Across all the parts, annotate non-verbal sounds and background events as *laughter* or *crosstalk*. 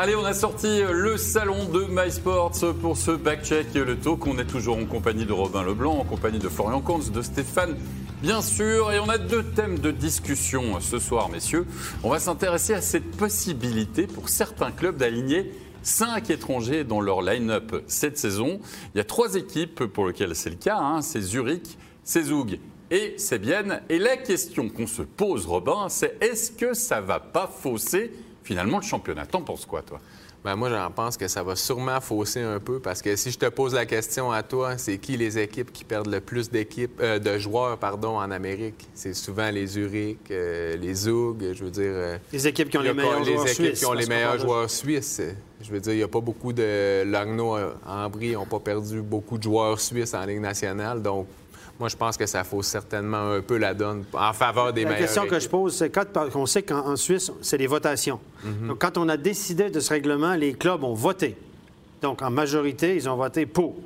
Allez, on a sorti le salon de MySports pour ce backcheck le talk. On est toujours en compagnie de Robin Leblanc, en compagnie de Florian Conz, de Stéphane, bien sûr. Et on a deux thèmes de discussion ce soir, messieurs. On va s'intéresser à cette possibilité pour certains clubs d'aligner cinq étrangers dans leur line-up cette saison. Il y a trois équipes pour lesquelles c'est le cas. Hein. C'est Zurich, c'est Zug et c'est Bienne. Et la question qu'on se pose, Robin, c'est est-ce que ça va pas fausser finalement le championnat. T'en penses quoi, toi? Ben moi, j'en pense que ça va sûrement fausser un peu parce que si je te pose la question à toi, c'est qui les équipes qui perdent le plus d'équipes, euh, de joueurs pardon, en Amérique? C'est souvent les Zurich, euh, les Zug, je veux dire. Euh, les équipes qui ont les meilleurs les joueurs équipes suisses. qui ont les meilleurs joueurs suisses. Je veux dire, il n'y a pas beaucoup de. Lagno, Ambry n'ont pas perdu beaucoup de joueurs suisses en Ligue nationale. Donc, moi, je pense que ça fausse certainement un peu la donne en faveur des meilleurs. La question que je pose, c'est quand on sait qu'en Suisse, c'est les votations. Mhm. Donc, quand on a décidé de ce règlement, les clubs ont voté. Donc, en majorité, ils ont voté pour.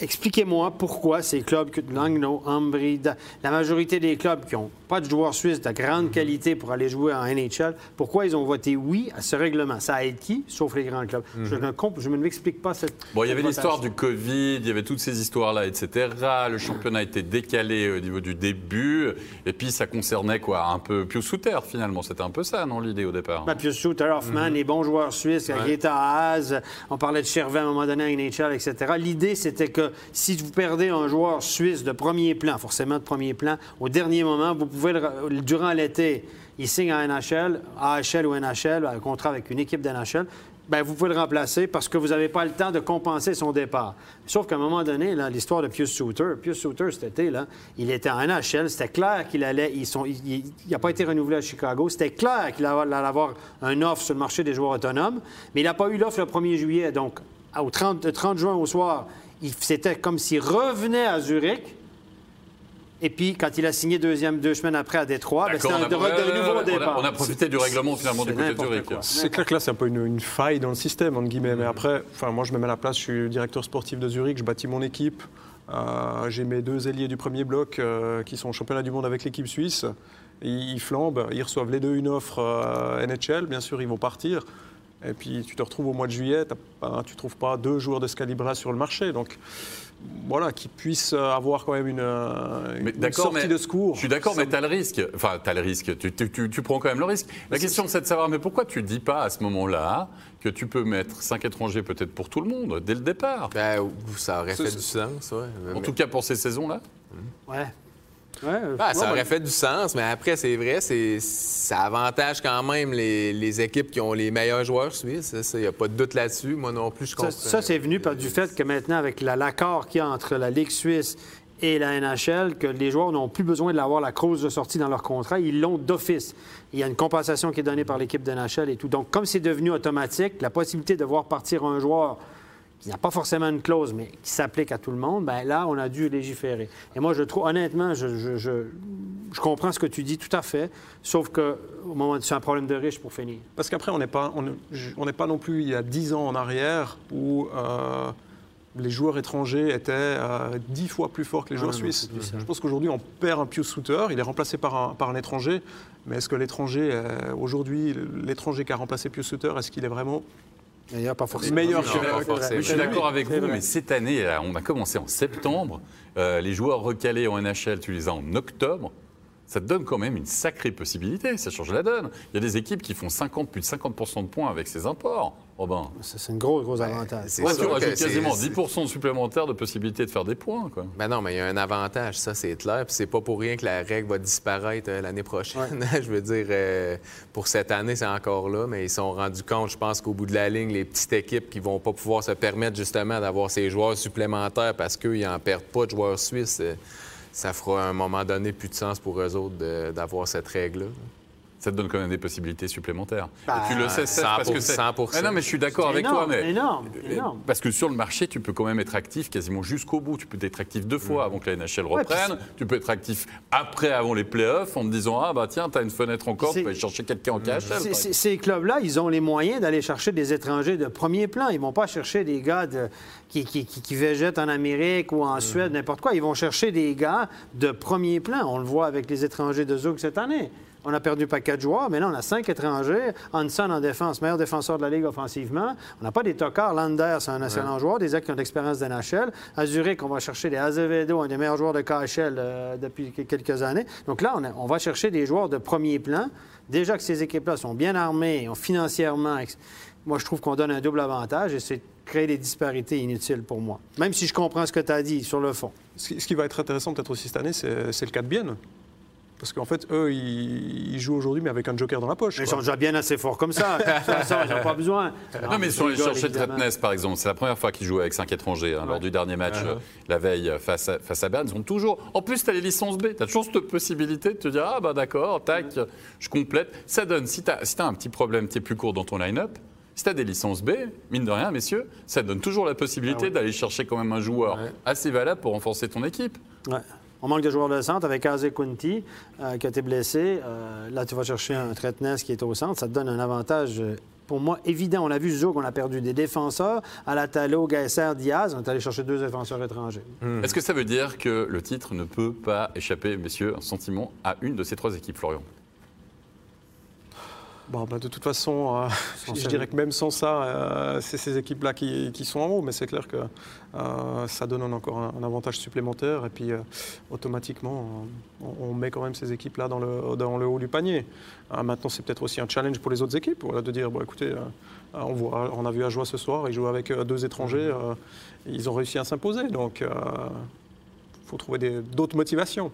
Expliquez-moi pourquoi ces clubs, Langnau, Ambry, la majorité des clubs qui n'ont pas de joueurs suisses de grande qualité pour aller jouer en NHL, pourquoi ils ont voté oui à ce règlement? Ça aide qui, sauf les grands clubs? Je ne m'explique pas cette. Bon, il y avait l'histoire du Covid, il y avait toutes ces histoires-là, etc. Le championnat a été décalé au niveau du début. Et puis, ça concernait quoi? Un peu Pius Souter, finalement. C'était un peu ça, non, l'idée au départ? Ben, Pius Souter, Hoffman, les bons joueurs suisses, Greta Haas, on parlait de Chervin à un moment donné à NHL, etc. L'idée, c'était que si vous perdez un joueur suisse de premier plan, forcément de premier plan, au dernier moment, vous pouvez, le- durant l'été, il signe à NHL, AHL ou NHL, un contrat avec une équipe d'NHL, ben, vous pouvez le remplacer parce que vous n'avez pas le temps de compenser son départ. Sauf qu'à un moment donné, l'histoire de Pius Souter, Pius Souter cet été, là, il était en NHL, c'était clair qu'il allait, il n'a pas été renouvelé à Chicago, c'était clair qu'il allait avoir un offre sur le marché des joueurs autonomes, mais il n'a pas eu l'offre le 1er juillet. Donc, au 30, le 30 juin au soir, c'était comme s'il revenait à Zurich. Et puis, quand il a signé deuxième, deux semaines après à Détroit, ben, c'était D'accord, un, de- de nouveau on a- départ. On a profité du règlement, finalement, du C'est côté de Zurich. C'est clair que là, c'est un peu une, une faille dans le système, entre guillemets. Mais après, enfin, moi, je me mets à la place, je suis directeur sportif de Zurich, je bâtis mon équipe. Euh, J'ai mes deux ailiers du premier bloc euh, qui sont au championnat du monde avec l'équipe suisse. Ils, ils flambent, ils reçoivent les deux une offre euh, NHL, bien sûr, ils vont partir. Et puis tu te retrouves au mois de juillet, pas- tu ne trouves pas deux joueurs de ce calibre sur le marché. Donc voilà, qu'ils puissent avoir quand même une, Mais une d'accord, sortie mais de secours. Je suis d'accord, mais tu as le risque. Enfin, tu as le risque. Tu, tu- tu- tu prends quand même le risque. La question, c'est de savoir, mais pourquoi tu ne dis pas à ce moment-là que tu peux mettre cinq étrangers peut-être pour tout le monde dès le départ? Ben, ça aurait fait du sens, ouais. En Mais- tout cas pour ces saisons-là? Ouais. Ouais, Ah, ça aurait fait du sens, mais après, c'est vrai, c'est, ça avantage quand même les, les équipes qui ont les meilleurs joueurs suisses. Il n'y a pas de doute là-dessus. Moi non plus, je Ça, comprends. ça, c'est venu par du fait que maintenant, avec la- l'accord qu'il y a entre la Ligue suisse et la NHL, que les joueurs n'ont plus besoin d'avoir la clause de sortie dans leur contrat, ils l'ont d'office. Il y a une compensation qui est donnée par l'équipe de NHL et tout. Donc, comme c'est devenu automatique, la possibilité de voir partir un joueur qui n'a pas forcément une clause, mais qui s'applique à tout le monde, ben là, on a dû légiférer. Et moi, je trouve, honnêtement, je, je- je- je comprends ce que tu dis tout à fait, sauf que au moment c'est un problème de riche pour finir. Parce qu'après, on n'est pas, on on pas non plus il y a 10 ans en arrière où euh, les joueurs étrangers étaient euh, 10 fois plus forts que les joueurs non, suisses. Je pense qu'aujourd'hui, on perd un Pius Souter, il est remplacé par un, par un étranger. Mais est-ce que l'étranger, euh, aujourd'hui, l'étranger qui a remplacé Pius Souter, est-ce qu'il est vraiment D'ailleurs, pas forcément. meilleur Non, pas forcément. Je suis d'accord avec vous, mais cette année, là, on a commencé en septembre. Euh, les joueurs recalés en NHL, tu les as en octobre. Ça te donne quand même une sacrée possibilité. Ça change la donne. Il y a des équipes qui font 50, plus de 50 de points avec ces imports. Robin. Ça, C'est un gros, gros avantage. c'est Ouais, tu rajoutes quasiment c'est- 10% supplémentaires de possibilité de faire des points. Quoi. Ben non, mais il y a un avantage, ça c'est clair. Puis c'est pas pour rien que la règle va disparaître euh, l'année prochaine. *laughs* je veux dire, euh, pour cette année, c'est encore là, mais ils se sont rendus compte, je pense qu'au bout de la ligne, les petites équipes qui vont pas pouvoir se permettre justement d'avoir ces joueurs supplémentaires parce qu'ils n'en perdent pas de joueurs suisses, euh, ça fera à un moment donné plus de sens pour eux autres d'avoir cette règle-là. Ça te donne quand même des possibilités supplémentaires. Bah, tu le sais, Steph, parce que c'est. 100%. Ah non, mais je suis d'accord C'est avec énorme, toi. Mais... énorme, énorme. Parce que sur le marché, tu peux quand même être actif quasiment jusqu'au bout. Tu peux être actif deux fois avant que la NHL Ouais, reprenne. tu peux être actif après, avant les playoffs, en te disant Ah, bah tiens, t'as une fenêtre encore, C'est- tu peux aller chercher quelqu'un en KHL. Ces- clubs-là, ils ont les moyens d'aller chercher des étrangers de premier plan. Ils ne vont pas chercher des gars de- qui, qui- qui- qui végètent en Amérique ou en Mm. Suède, n'importe quoi. Ils vont chercher des gars de premier plan. On le voit avec les étrangers de Zouk cette année. On a perdu pas quatre joueurs, mais là, on a cinq étrangers. Hanson en défense, meilleur défenseur de la Ligue offensivement. On n'a pas des tocards. Lander, c'est un excellent joueur. Des actes qui ont d'expérience de NHL. À Zurich, on va chercher des Azevedo, un des meilleurs joueurs de KHL euh, depuis quelques années. Donc là, on, on va chercher des joueurs de premier plan. Déjà que ces équipes-là sont bien armées, financièrement, moi, je trouve qu'on donne un double avantage et c'est créer des disparités inutiles pour moi. Même si je comprends ce que tu as dit sur le fond. Ce qui va être intéressant peut-être aussi cette année, c'est le cas de Bienne. Parce qu'en fait, eux, ils, jouent aujourd'hui, mais avec un joker dans la poche. ils sont déjà bien assez forts comme ça. *laughs* ils n'ont pas besoin. Non, mais sur les chercher Tretnes, par exemple, c'est la première fois qu'ils jouent avec cinq étrangers. Hein, lors du dernier match, uh-huh. la veille, face à, face à Berne. Ils ont toujours. En plus, tu as les licences B. Tu as toujours cette possibilité de te dire Ah, bah d'accord, tac, je complète. Ça donne, si tu as, si as, un petit problème, tu es plus court dans ton line-up, si tu as des licences B, mine de rien, messieurs, ça donne toujours la possibilité ah d'aller chercher quand même un joueur assez valable pour renforcer ton équipe. Ouais. On manque de joueurs de centre avec Azé Kunti euh, qui a été blessé. Euh, là, tu vas chercher un Tretnes qui est au centre. Ça te donne un avantage euh, pour moi, évident. On l'a vu, Zouk, on a perdu des défenseurs. À la Talo, Gaisser, Diaz, on est allé chercher deux défenseurs étrangers. Hmm. Est-ce que ça veut dire que le titre ne peut pas échapper, messieurs, un sentiment à une de ces trois équipes, Florian? Bon, bah, de toute façon, euh, *laughs* je dirais que même sans ça, euh, c'est ces équipes-là qui, sont en haut, mais c'est clair que euh, ça donne encore un, avantage supplémentaire. Et puis, automatiquement, on, met quand même ces équipes-là dans le, dans le haut du panier. maintenant, c'est peut-être aussi un challenge pour les autres équipes, voilà, de dire, bon, écoutez, on, voit, on a vu Ajoie ce soir, ils jouent avec deux étrangers, ils ont réussi à s'imposer. Donc, il faut trouver d'autres motivations.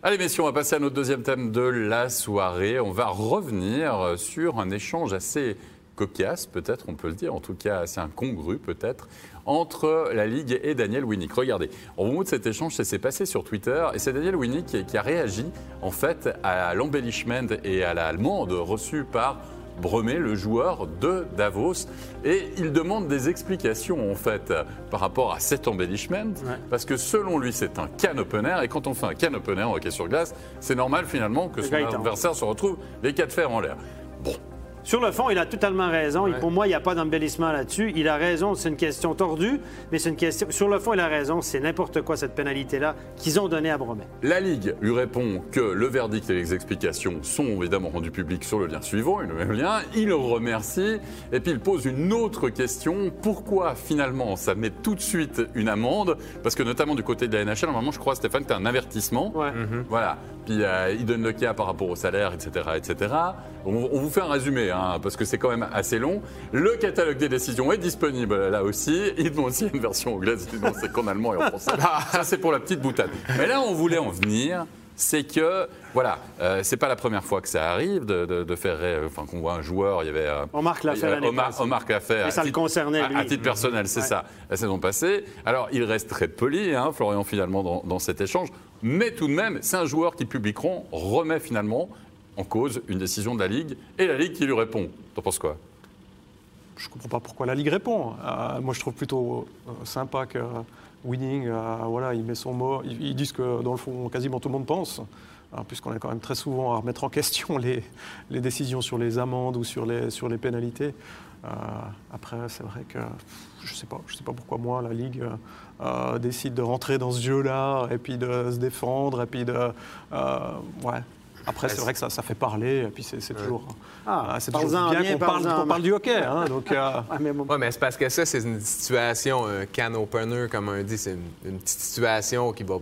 Allez messieurs, on va passer à notre deuxième thème de la soirée. On va revenir sur un échange assez cocasse, peut-être on peut le dire, en tout cas assez incongru peut-être, entre la Ligue et Daniel Winnick. Regardez, on vous montre cet échange, ça s'est passé sur Twitter, et c'est Daniel Winnick qui, a réagi en fait à l'embellishment et à la allemande reçue par Bremet, le joueur de Davos. Et il demande des explications, en fait, par rapport à cet embellishment. Parce que selon lui, c'est un can opener. Et quand on fait un can opener en hockey sur glace, c'est normal finalement que son adversaire se retrouve les quatre fers en l'air. Bon, sur le fond, il a totalement raison. Et pour moi, il n'y a pas d'embellissement là-dessus. Il a raison, c'est une question tordue, mais c'est une question. Sur le fond, il a raison, c'est n'importe quoi cette pénalité-là qu'ils ont donnée à Bromet. La Ligue lui répond que le verdict et les explications sont évidemment rendus publics sur le lien suivant, le même lien. Il remercie et puis il pose une autre question. Pourquoi finalement ça met tout de suite une amende? Parce que notamment du côté de la NHL, normalement, je crois, Stéphane, que tu as un avertissement. Voilà. Puis euh, il donne le cas par rapport au salaire, etc. etc. On, vous fait un résumé, hein, parce que c'est quand même assez long. Le catalogue des décisions est disponible là aussi. Il demande aussi une version anglaise, sinon c'est qu'en allemand et en français. *laughs* Ça, c'est pour la petite boutade. Mais là, on voulait en venir c'est que voilà, euh, c'est pas la première fois que ça arrive de, faire, enfin qu'on voit un joueur, il y avait euh, Omar l'a fait Omar, Omar. Et ça le concernait lui. À, titre personnel, c'est ça. La saison passée. Alors il reste très poli, hein, Florian finalement dans, dans, cet échange, mais tout de même, c'est un joueur qui publiqueront remet finalement en cause une décision de la Ligue et la Ligue qui lui répond. T'en penses quoi? Je ne comprends pas pourquoi la Ligue répond. Euh, moi, je trouve plutôt euh, sympa que Winning, euh, voilà, il met son mot. Ils, disent que dans le fond, quasiment tout le monde pense. Puisqu'on est quand même très souvent à remettre en question *laughs* les, les décisions sur les amendes ou sur les, sur les pénalités. Après, c'est vrai que je ne sais, pas, je sais pas pourquoi moi, la Ligue décide de rentrer dans ce jeu-là et puis de se défendre et puis de. ouais, après, c'est vrai que ça, ça, fait parler, et puis c'est toujours, ah, c'est toujours bien qu'on parle, parle, du hockey. Hein, donc, euh... *laughs* mais, mais c'est parce que ça, c'est une situation, un can opener, comme on dit, c'est une, petite situation qui va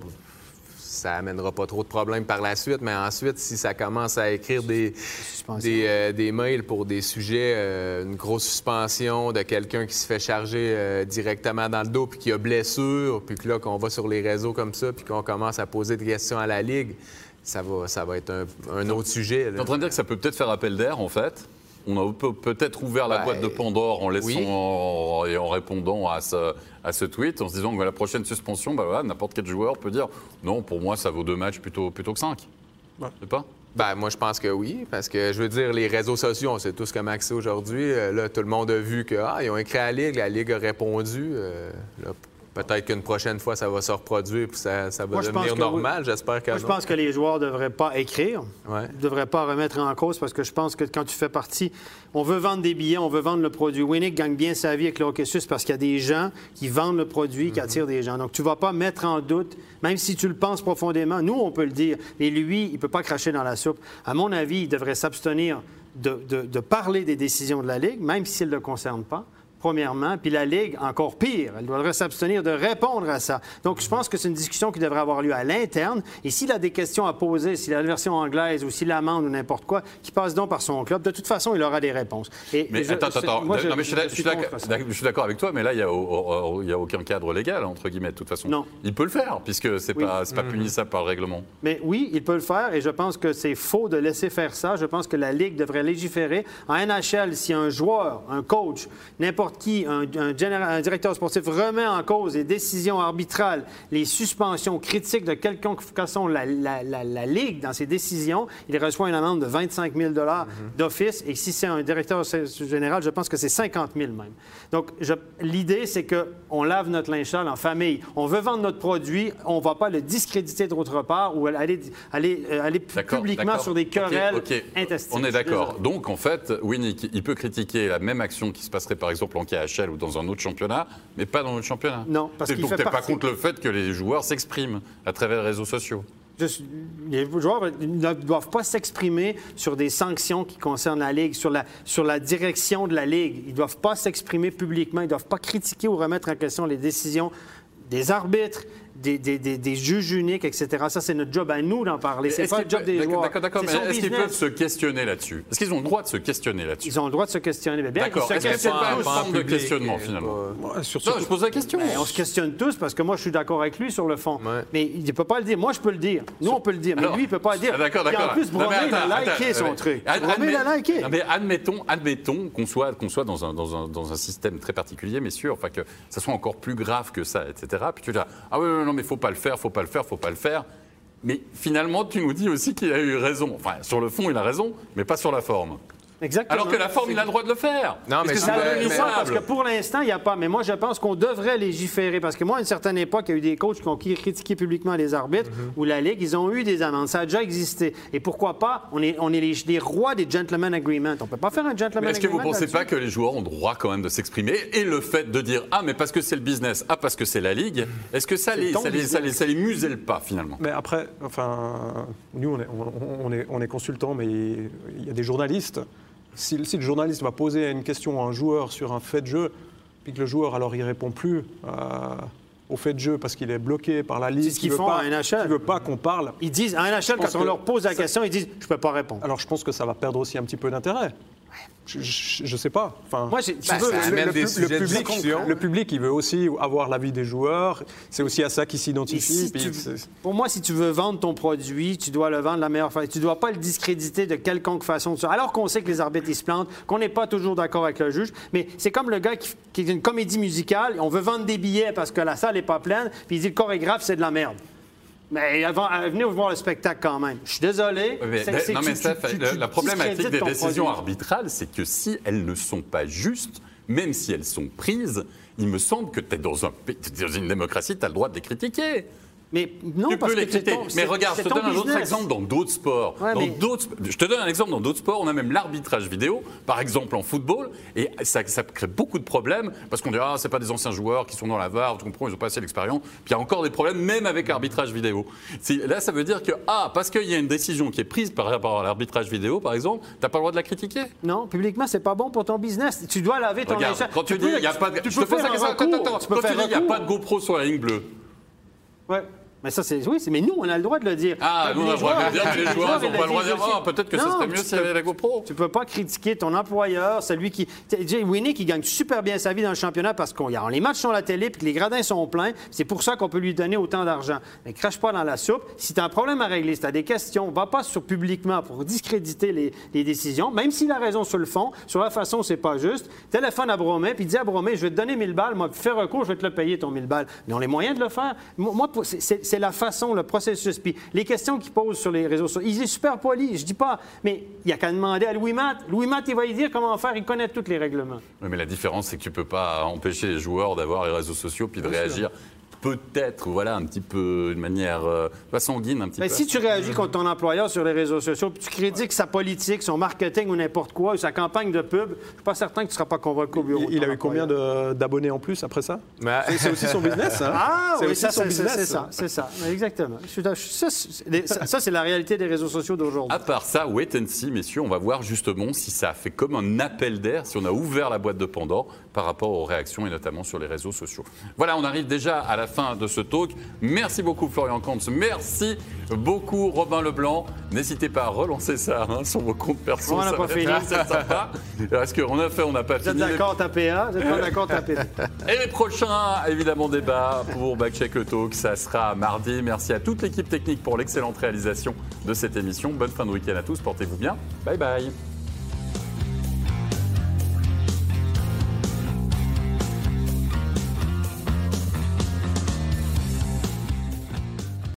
ça amènera pas trop de problèmes par la suite, mais ensuite, si ça commence à écrire des, des, euh, des, mails pour des sujets, euh, une grosse suspension de quelqu'un qui se fait charger euh, directement dans le dos, puis qui a blessure, puis que là, qu'on va sur les réseaux comme ça, puis qu'on commence à poser des questions à la Ligue, ça va, ça va être un, autre sujet. Tu es en train de dire que ça peut peut-être faire appel d'air, en fait? On a peut-être ouvert la boîte de Pandore en laissant et en répondant à ce, à ce tweet, en se disant que la prochaine suspension, bah voilà, n'importe quel joueur peut dire non, pour moi, ça vaut deux matchs plutôt, plutôt que cinq. Ouais. sais pas? Ben, moi, je pense que oui, parce que je veux dire, les réseaux sociaux, on sait tous comment c'est aujourd'hui. Euh, là, tout le monde a vu que ah, ils ont écrit à la Ligue, la Ligue a répondu. Euh, Peut-être qu'une prochaine fois, ça va se reproduire puis ça, ça va Moi, devenir normal. J'espère que Moi, je pense que les joueurs ne devraient pas écrire, Ouais. ne devraient pas remettre en cause parce que je pense que quand tu fais partie, on veut vendre des billets, on veut vendre le produit. Winnick gagne bien sa vie avec le hockey parce qu'il y a des gens qui vendent le produit, Mhm. qui attirent des gens. Donc, tu ne vas pas mettre en doute, même si tu le penses profondément. Nous, on peut le dire, mais lui, il ne peut pas cracher dans la soupe. À mon avis, il devrait s'abstenir de, de- de parler des décisions de la Ligue, même si elles ne le concernent pas. Premièrement, puis la Ligue, encore pire, elle devrait s'abstenir de répondre à ça. Donc, je pense que c'est une discussion qui devrait avoir lieu à l'interne. Et s'il a des questions à poser, s'il a la version anglaise ou s'il amende ou n'importe quoi, qu'il passe donc par son club. De toute façon, il aura des réponses. Et Mais je- attends, attends, moi, non, mais je suis, je d'accord- avec toi, mais là, il n'y a, au- au- il y a aucun cadre légal, entre guillemets, de toute façon. Non. Il peut le faire, puisque c'est Oui. pas, pas punissable par le règlement. Mais oui, il peut le faire et je pense que c'est faux de laisser faire ça. Je pense que la Ligue devrait légiférer. En NHL, si un joueur, un coach, n'importe qui, un, un général- un directeur sportif remet en cause les décisions arbitrales, les suspensions critiques de quelconque façon la, la- la- la Ligue dans ses décisions, il reçoit une amende de 25 000 d'office. Et si c'est un directeur général, je pense que c'est 50 000 même. Donc, l'idée, c'est qu'on lave notre linge sale en famille. On veut vendre notre produit, on ne va pas le discréditer d'autre part ou aller, aller, euh, aller publiquement sur des querelles ok. intestines. On est d'accord. Donc, en fait, Winnick, il peut critiquer la même action qui se passerait, par exemple, en KHL ou dans un autre championnat, mais pas dans notre championnat. Non, parce qu'il fait pas contre le fait que les joueurs s'expriment à travers les réseaux sociaux. Suis- les joueurs ne doivent pas s'exprimer sur des sanctions qui concernent la Ligue, sur la, sur la direction de la Ligue. Ils ne doivent pas s'exprimer publiquement. Ils ne doivent pas critiquer ou remettre en question les décisions des arbitres, des, des- des- des juges uniques, etc. Ça, c'est notre job à nous d'en parler. C'est Est-ce pas le qu'ils job peuvent- des joueurs. D'accord, mais est-ce qu'ils peuvent se questionner là-dessus? Est-ce qu'ils ont le droit de se questionner là-dessus? Ils ont le droit de se questionner. Mais bien, D'accord. Est-ce que c'est pas une forme de questionnement, finalement? Ouais, sur Non, ce- je pose la question. Ben, on se questionne tous parce que moi, je suis d'accord avec lui sur le fond. Ouais. Mais il ne peut pas le dire. Moi, je peux le dire. Nous, on peut le dire. Mais Alors, lui, il ne peut pas le dire. ah, D'accord, d'accord. En plus, mais Bromé, il a liké son mais- truc. Bromé, il a liké. Mais admettons, admettons qu'on soit, qu'on soit dans, un, dans, un, dans un système très particulier, messieurs, enfin que ça soit encore plus grave que ça, etc. Puis tu dis, ah oui, non, mais faut pas le faire, faut pas le faire, faut pas le faire. Mais finalement, tu nous dis aussi qu'il a eu raison. Enfin, sur le fond, il a raison, mais pas sur la forme. Exactement. Alors que la forme, il a le droit de le faire. Non, mais c'est parce que pour l'instant, il n'y a pas. Mais moi, je pense qu'on devrait légiférer. Parce que moi, à une certaine époque, il y a eu des coachs qui ont critiqué publiquement les arbitres Mhm. ou la Ligue. Ils ont eu des amendes. Ça a déjà existé. Et pourquoi pas? On est, on est les, les rois des gentlemen agreements. On ne peut pas faire un gentleman Mais est-ce que vous agreement pensez pas que les joueurs ont droit quand même de s'exprimer? Et le fait de dire Ah, mais parce que c'est le business, ah, parce que c'est la ligue, est-ce que ça les, ça, les, ça, les, business. ça les muselle pas finalement? Mais après, enfin, nous, on est, on, on est, on est consultants, mais il y a des journalistes. Si, si le journaliste va poser une question à un joueur sur un fait de jeu, puis que le joueur, alors, il répond plus euh, au fait de jeu parce qu'il est bloqué par la ligue, C'est ce qu'ils font pas- à NHL. qu'il veut pas qu'on parle, Ils disent, à NHL, quand on leur pose la ça- question, ils disent Je ne peux pas répondre. alors je pense que ça va perdre aussi un petit peu d'intérêt. Je ne sais pas. Enfin, Moi, j'ai- tu Ben, veux, le- le- public, le public, il veut aussi avoir l'avis des joueurs. C'est aussi à ça qu'il Et s'identifie. si pour moi, si tu veux vendre ton produit, tu dois le vendre de la meilleure façon. Tu ne dois pas le discréditer de quelconque façon. Alors qu'on sait que les arbitres, ils se plantent, qu'on n'est pas toujours d'accord avec le juge. Mais c'est comme le gars qui, qui est une comédie musicale. On veut vendre des billets parce que la salle n'est pas pleine. Puis il dit le chorégraphe, c'est de la merde. Mais avant, euh, venez voir le spectacle quand même. Je suis désolé. Mais- mais- non, mais tu- Steph, tu- tu- la problématique des décisions produit. arbitrales, c'est que si elles ne sont pas justes, même si elles sont prises, il me semble que tu es un, dans une démocratie, tu as le droit de les critiquer. Mais non, tu parce peux les que c'est critiquer. ton- Mais regarde, je te donne un autre exemple dans d'autres sports. Ouais, Dans mais- Je te donne un exemple dans d'autres sports. On a même l'arbitrage vidéo, par exemple en football, et ça, ça crée beaucoup de problèmes parce qu'on dit ah c'est pas des anciens joueurs qui sont dans la VAR, tu comprends, ils ont pas assez d'expérience. Puis il y a encore des problèmes même avec l'arbitrage vidéo. Là, ça veut dire que ah parce qu'il y a une décision qui est prise par rapport à l'arbitrage vidéo, par exemple, t'as pas le droit de la critiquer. Non, publiquement, c'est pas bon pour ton business. Tu dois laver ton Regarde, quand tu, dis il y a pas de, tu je peux te pose faire la un question. Attends, recours. attends, Tu peux quand tu dis il n'y a pas de GoPro sur la ligne bleue. Ouais. Mais ça, c'est. Oui, c'est- mais nous, on a le droit de le dire. Ah, nous, on a le droit de le dire, mais les joueurs, n'ont pas le droit de dire Ah, peut-être que ça serait mieux y avait la GoPro. Tu peux pas critiquer ton employeur, celui qui. Jay Winnie qui gagne super bien sa vie dans le championnat parce qu'on y a- les matchs sont à la télé puis que les gradins sont pleins. C'est pour ça qu'on peut lui donner autant d'argent. Mais crache pas dans la soupe. Si tu as un problème à régler, si tu as des questions, va pas sur publiquement pour discréditer les, les décisions, même s'il a raison sur le fond, sur la façon, c'est pas juste. Téléphone à Bromet puis dis à Bromet, je vais te donner 1000 balles, moi, fais recours, je vais te le payer ton 1000 balles. Mais on a les moyens de le faire. Moi, c'est- c'est la façon, le processus. Puis les questions qu'il pose sur les réseaux sociaux, il est super poli, je dis pas, mais il y a qu'à demander à Louis Matt. Louis Matt, il va y dire comment faire, il connaît tous les règlements. Oui, mais la différence, c'est que tu peux pas empêcher les joueurs d'avoir les réseaux sociaux puis de réagir peut-être, voilà, un petit peu, de manière euh, pas sanguine, un petit Mais peu. si tu réagis contre ton employeur sur les réseaux sociaux, puis tu critiques sa politique, son marketing ou n'importe quoi, ou sa campagne de pub, je suis pas certain que tu ne seras pas convoqué au bureau. Il, il a eu combien d'abonnés en plus après ça? Mais- C'est- aussi son business. hein *laughs* Ah oui, aussi ça, son c'est business. c'est ça, c'est ça. Exactement. Ça, ça, c'est la réalité des réseaux sociaux d'aujourd'hui. À part ça, wait and see, messieurs, on va voir justement si ça a fait comme un appel d'air, si on a ouvert la boîte de Pandore par rapport aux réactions et notamment sur les réseaux sociaux. Voilà, on arrive déjà à la fin de ce talk. Merci beaucoup Florian Kantz, merci beaucoup Robin Leblanc. N'hésitez pas à relancer ça hein, sur vos comptes perso. On n'a pas fini. assez sympa. Parce qu'on a fait, on n'a pas Vous êtes fini. d'accord, tapez A. Vous êtes pas d'accord, tapez. Et les prochains, évidemment, débats pour Backcheck le Talk, ça sera mardi. Merci à toute l'équipe technique pour l'excellente réalisation de cette émission. Bonne fin de week-end à tous, portez-vous bien. Bye bye.